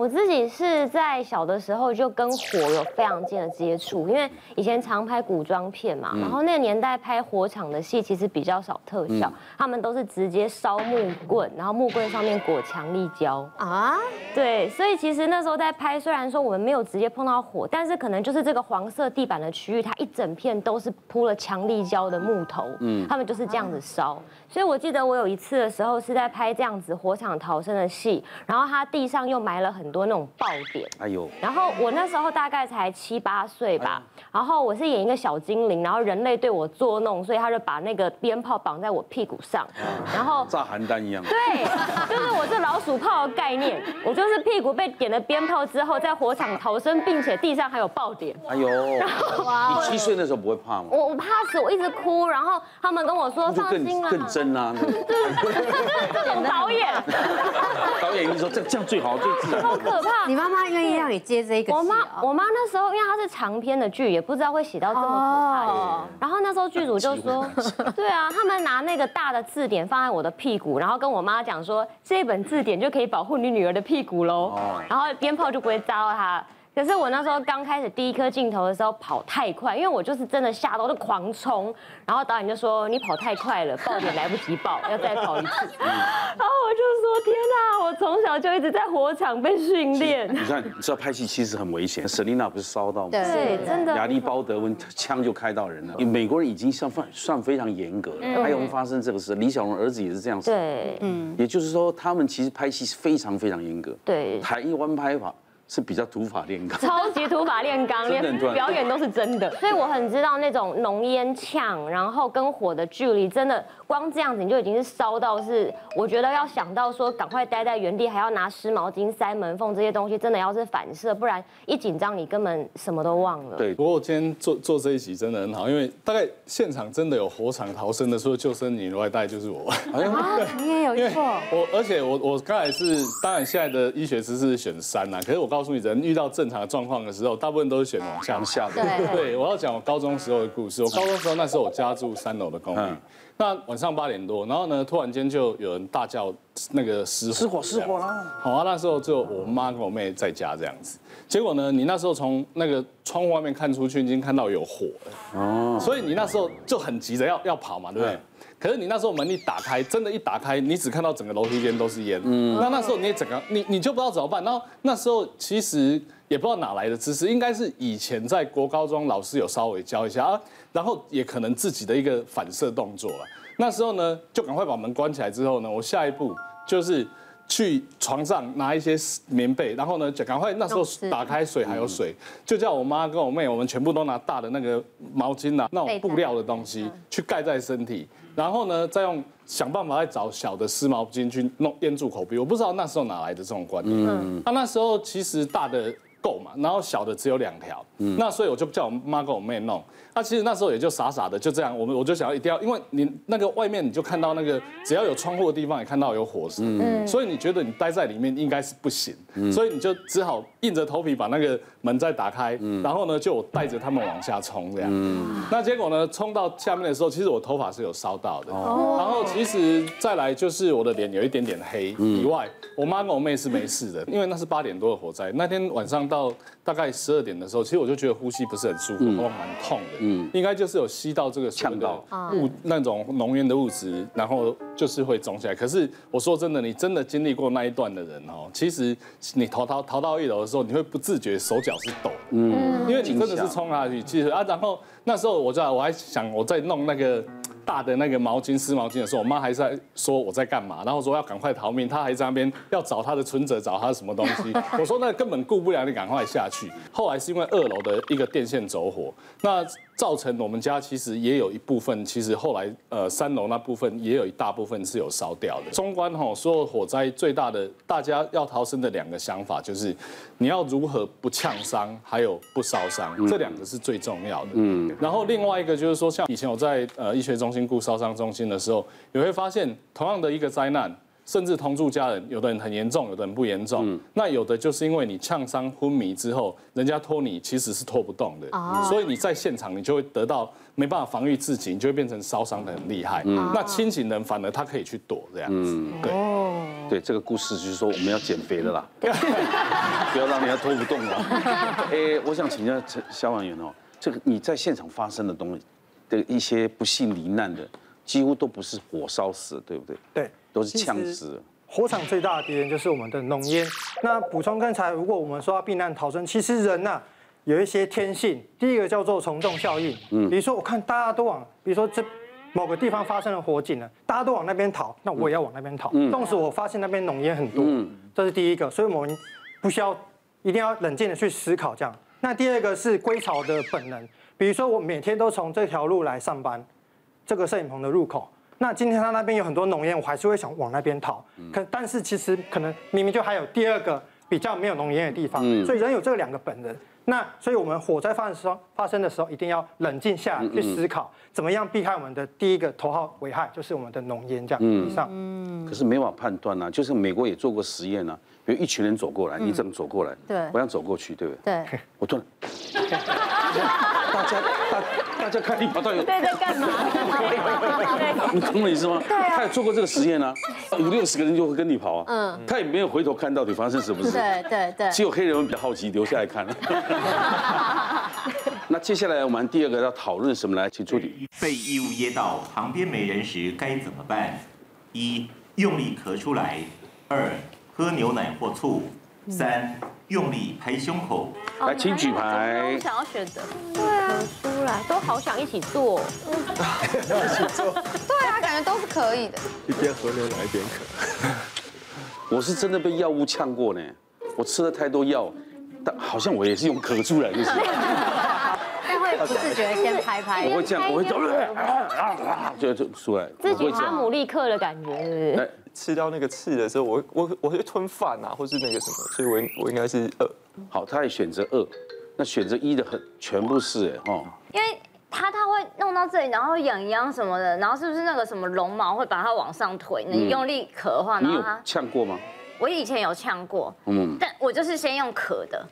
我自己是在小的时候就跟火有非常近的接触，因为以前常拍古装片嘛，然后那个年代拍火场的戏其实比较少特效，他们都是直接烧木棍，然后木棍上面裹强力胶啊，对，所以其实那时候在拍，虽然说我们没有直接碰到火，但是可能就是这个黄色地板的区域，它一整片都是铺了强力胶的木头，嗯，他们就是这样子烧，所以我记得我有一次的时候是在拍这样子火场逃生的戏，然后他地上又埋了很。很多那种爆点，哎呦！然后我那时候大概才七八岁吧，然后我是演一个小精灵，然后人类对我作弄，所以他就把那个鞭炮绑在我屁股上，然后炸邯郸一样。对，就是我这老鼠炮的概念，我就是屁股被点了鞭炮之后，在火场逃生，并且地上还有爆点。哎呦！哇！你七岁那时候不会怕吗？我我怕死，我一直哭，然后他们跟我说放心了，更真啊。对，这种，导演一说这这样最好，最自然。可怕！你妈妈愿意让你接这个戏？我妈，我妈那时候因为她是长篇的剧，也不知道会写到这么可怕。哦。然后那时候剧组就说，对啊，他们拿那个大的字典放在我的屁股，然后跟我妈讲说，这本字典就可以保护你女儿的屁股喽。然后鞭炮就不会扎到她。可是我那时候刚开始第一颗镜头的时候跑太快，因为我就是真的吓到就狂冲，然后导演就说你跑太快了，爆点来不及爆，要再跑一次。然后我就说天哪，我从小就一直在火场被训练。你看，你知道拍戏其实很危险，Selina 不是烧到吗？对，真的。亚历鲍德温枪就开到人了。美国人已经算算算非常严格了，还有发生这个事，李小龙儿子也是这样子。对，嗯。也就是说，他们其实拍戏是非常非常严格。对。台湾拍法。是比较土法炼钢，超级土法炼钢，连表演都是真的，所以我很知道那种浓烟呛，然后跟火的距离，真的光这样子你就已经是烧到是，我觉得要想到说赶快待在原地，还要拿湿毛巾塞门缝这些东西，真的要是反射，不然一紧张你根本什么都忘了。对，不过我今天做做这一集真的很好，因为大概现场真的有火场逃生的，除了救生员以外，带就是我。啊，你也有错。我而且我我刚才是，当然现在的医学知识是选三呐，可是我告。告诉你，人遇到正常的状况的时候，大部分都是选往下下的。对，我要讲我高中时候的故事。我高中时候那时候我家住三楼的公寓，那晚上八点多，然后呢，突然间就有人大叫那个失失火失火了。好啊，那时候就我妈跟我妹在家这样子。结果呢，你那时候从那个窗户外面看出去，已经看到有火了。哦。所以你那时候就很急着要要跑嘛，对不对？可是你那时候门一打开，真的，一打开，你只看到整个楼梯间都是烟。嗯，那那时候你也整个，你你就不知道怎么办。然后那时候其实也不知道哪来的知识，应该是以前在国高中老师有稍微教一下啊，然后也可能自己的一个反射动作了。那时候呢，就赶快把门关起来之后呢，我下一步就是。去床上拿一些棉被，然后呢，就赶快那时候打开水还有水，就叫我妈跟我妹，我们全部都拿大的那个毛巾啊，那种布料的东西去盖在身体，然后呢，再用想办法再找小的湿毛巾去弄淹住口鼻。我不知道那时候哪来的这种观念。嗯，那那时候其实大的够嘛，然后小的只有两条，那所以我就叫我妈跟我妹弄。那其实那时候也就傻傻的就这样，我们我就想要一定要，因为你那个外面你就看到那个只要有窗户的地方也看到有火势，嗯，所以你觉得你待在里面应该是不行，嗯。所以你就只好硬着头皮把那个门再打开，然后呢就我带着他们往下冲这样，那结果呢冲到下面的时候，其实我头发是有烧到的，哦。然后其实再来就是我的脸有一点点黑以外，我妈跟我妹是没事的，因为那是八点多的火灾，那天晚上到大概十二点的时候，其实我就觉得呼吸不是很舒服，我蛮痛的。嗯，应该就是有吸到这个呛到物那种浓烟的物质，然后就是会肿起来。可是我说真的，你真的经历过那一段的人哦，其实你逃逃逃到一楼的时候，你会不自觉手脚是抖，嗯，因为你真的是冲下去。其实啊，然后那时候我在我还想我在弄那个。大的那个毛巾湿毛巾的时候，我妈还在说我在干嘛，然后说要赶快逃命，她还在那边要找她的存折，找她什么东西。我说那根本顾不了，你赶快下去。后来是因为二楼的一个电线走火，那造成我们家其实也有一部分，其实后来呃三楼那部分也有一大部分是有烧掉的。中观吼所有火灾最大的大家要逃生的两个想法就是，你要如何不呛伤，还有不烧伤，这两个是最重要的。嗯，然后另外一个就是说，像以前我在呃医学中心。顾烧伤中心的时候，你会发现同样的一个灾难，甚至同住家人，有的人很严重，有的人不严重。嗯、那有的就是因为你呛伤昏迷之后，人家拖你其实是拖不动的，哦、所以你在现场你就会得到没办法防御自己，你就会变成烧伤的很厉害。嗯、那清醒人反而他可以去躲这样子。嗯、对。哦对，这个故事就是说我们要减肥的啦，不要让人家拖不动了。哎，我想请教消防员哦，这个你在现场发生的东西的一些不幸罹难的，几乎都不是火烧死，对不对？对，都是呛死。火场最大的敌人就是我们的浓烟。那补充刚才，如果我们说要避难逃生，其实人呐有一些天性，第一个叫做从众效应。嗯，比如说我看大家都往，比如说这某个地方发生了火警了，大家都往那边逃，那我也要往那边逃。嗯，纵使我发现那边浓烟很多，嗯，这是第一个，所以我们不需要一定要冷静的去思考这样。那第二个是归巢的本能，比如说我每天都从这条路来上班，这个摄影棚的入口。那今天他那边有很多浓烟，我还是会想往那边逃。可但是其实可能明明就还有第二个比较没有浓烟的地方。所以人有这两个本能。那所以我们火灾发生的时候，发生的时候一定要冷静下来去思考，怎么样避开我们的第一个头号危害，就是我们的浓烟这样。以上。嗯。可是没法判断啊，就是美国也做过实验啊，比如一群人走过来，你怎么走过来？对。我想走过去，对不对？对。我突然。大家大大家看你跑到有对在干嘛？你懂我意思吗？对啊，他也做过这个实验啊，五六十个人就会跟你跑啊。嗯，他也没有回头看到底发生什么事。对对对。只有黑人们比较好奇，留下来看。那接下来我们第二个要讨论什么来？请助理。被异物噎到，旁边没人时该怎么办？一，用力咳出来；二，喝牛奶或醋；三。用力拍胸口，来，请举牌。我想要选择，对啊，出来都好想一起做，一起做，对啊，感觉都是可以的。一边喝牛奶一边咳。我是真的被药物呛过呢，我吃了太多药，但好像我也是用咳出来就是。不自觉先拍拍。我会这样，我会走，就就出来。自己哈姆立克的感觉，是吃到那个刺的时候，我我我会吞饭啊，或是那个什么，所以我我应该是二。好，他也选择二，那选择一的很全部是哎哦。因为他他会弄到这里，然后痒痒什么的，然后是不是那个什么绒毛会把它往上推？你用力咳的话，然后他呛过吗？我以前有呛过，嗯，但我就是先用咳的，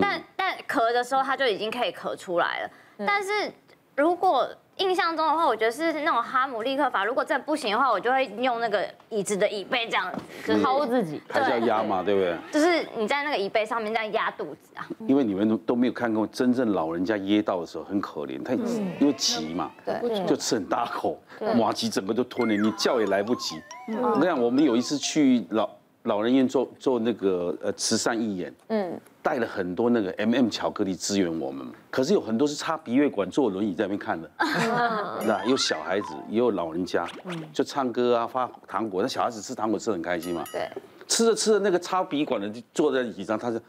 但但咳的时候他就已经可以咳出来了，但是如果。印象中的话，我觉得是那种哈姆立克法。如果真的不行的话，我就会用那个椅子的椅背这样子，就是薅自己。还是要压嘛，对不对？就是你在那个椅背上面这样压肚子啊。因为你们都都没有看过真正老人家噎到的时候很可怜，他因为急嘛，对，就吃很大口，马吉整个都吞了，你叫也来不及。我跟你讲，我们有一次去老老人院做做那个呃慈善义演，嗯。带了很多那个 M M 巧克力支援我们，可是有很多是插鼻胃管坐轮椅在那边看的，那有小孩子也有老人家，就唱歌啊发糖果，那小孩子吃糖果吃得很开心嘛，对，吃着吃着那个插鼻管的就坐在椅子上，他就，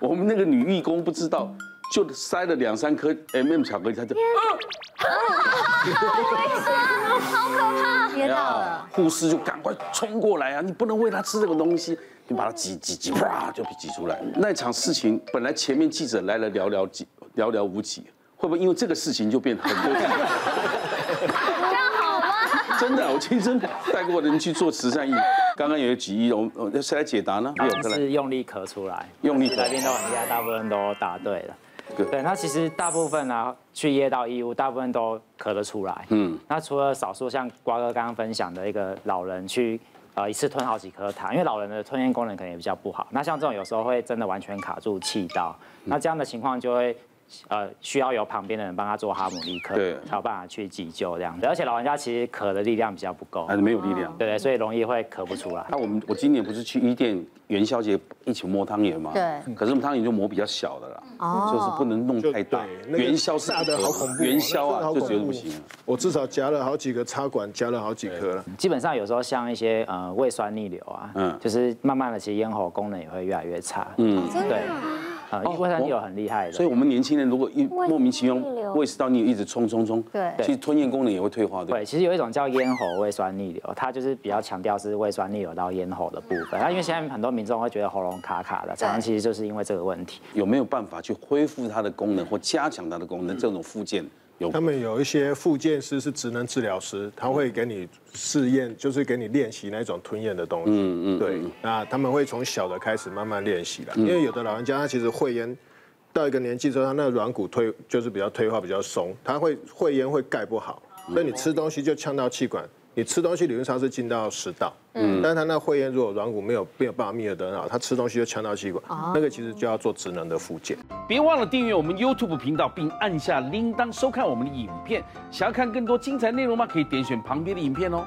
我们那个女义工不知道，就塞了两三颗 M M 巧克力，他就，好可怕，噎到了，护士就赶快冲过来啊，你不能喂他吃这个东西。你把它挤挤挤，啪就挤出来。那场事情本来前面记者来了寥寥几 寥寥无几，会不会因为这个事情就变很多？这样好吗？真的，我亲身带过人去做慈善义。刚刚有几亿，我我谁来解答呢？是用力咳出来，用力来宾都很厉害，大部分都答对了。对，那其实大部分呢去噎到异物，大部分都咳得出来。嗯，那除了少数像瓜哥刚刚分享的一个老人去。呃，一次吞好几颗糖，因为老人的吞咽功能可能也比较不好。那像这种有时候会真的完全卡住气道，那这样的情况就会。呃，需要有旁边的人帮他做哈姆立克，对，才有办法去急救这样子。而且老人家其实咳的力量比较不够，还是没有力量，对对，所以容易会咳不出来。那我们我今年不是去伊甸元宵节一起摸汤圆吗？对。可是我们汤圆就摸比较小的啦，哦，就是不能弄太大。元宵是大的好恐怖，元宵啊就觉得不行。我至少夹了好几个插管，夹了好几颗了。基本上有时候像一些呃胃酸逆流啊，嗯，就是慢慢的其实咽喉功能也会越来越差。嗯，对。啊，胃酸逆流很厉害的，所以我们年轻人如果一莫名其妙胃食道逆流一直冲冲冲，对，其实吞咽功能也会退化对。对，其实有一种叫咽喉胃酸逆流，它就是比较强调是胃酸逆流到咽喉的部分。那因为现在很多民众会觉得喉咙卡卡的，常常其实就是因为这个问题。有没有办法去恢复它的功能或加强它的功能？这种复健？有他们有一些复健师是职能治疗师，他会给你试验，就是给你练习那种吞咽的东西。嗯嗯，对。那他们会从小的开始慢慢练习了，因为有的老人家他其实会咽到一个年纪之后，他那个软骨退就是比较退化比较松，他会会咽会盖不好，所以你吃东西就呛到气管，你吃东西理论上是进到食道，嗯，但是他那会厌如果软骨没有没有办法密合得很好，他吃东西就呛到气管，那个其实就要做职能的复健。别忘了订阅我们 YouTube 频道，并按下铃铛收看我们的影片。想要看更多精彩内容吗？可以点选旁边的影片哦。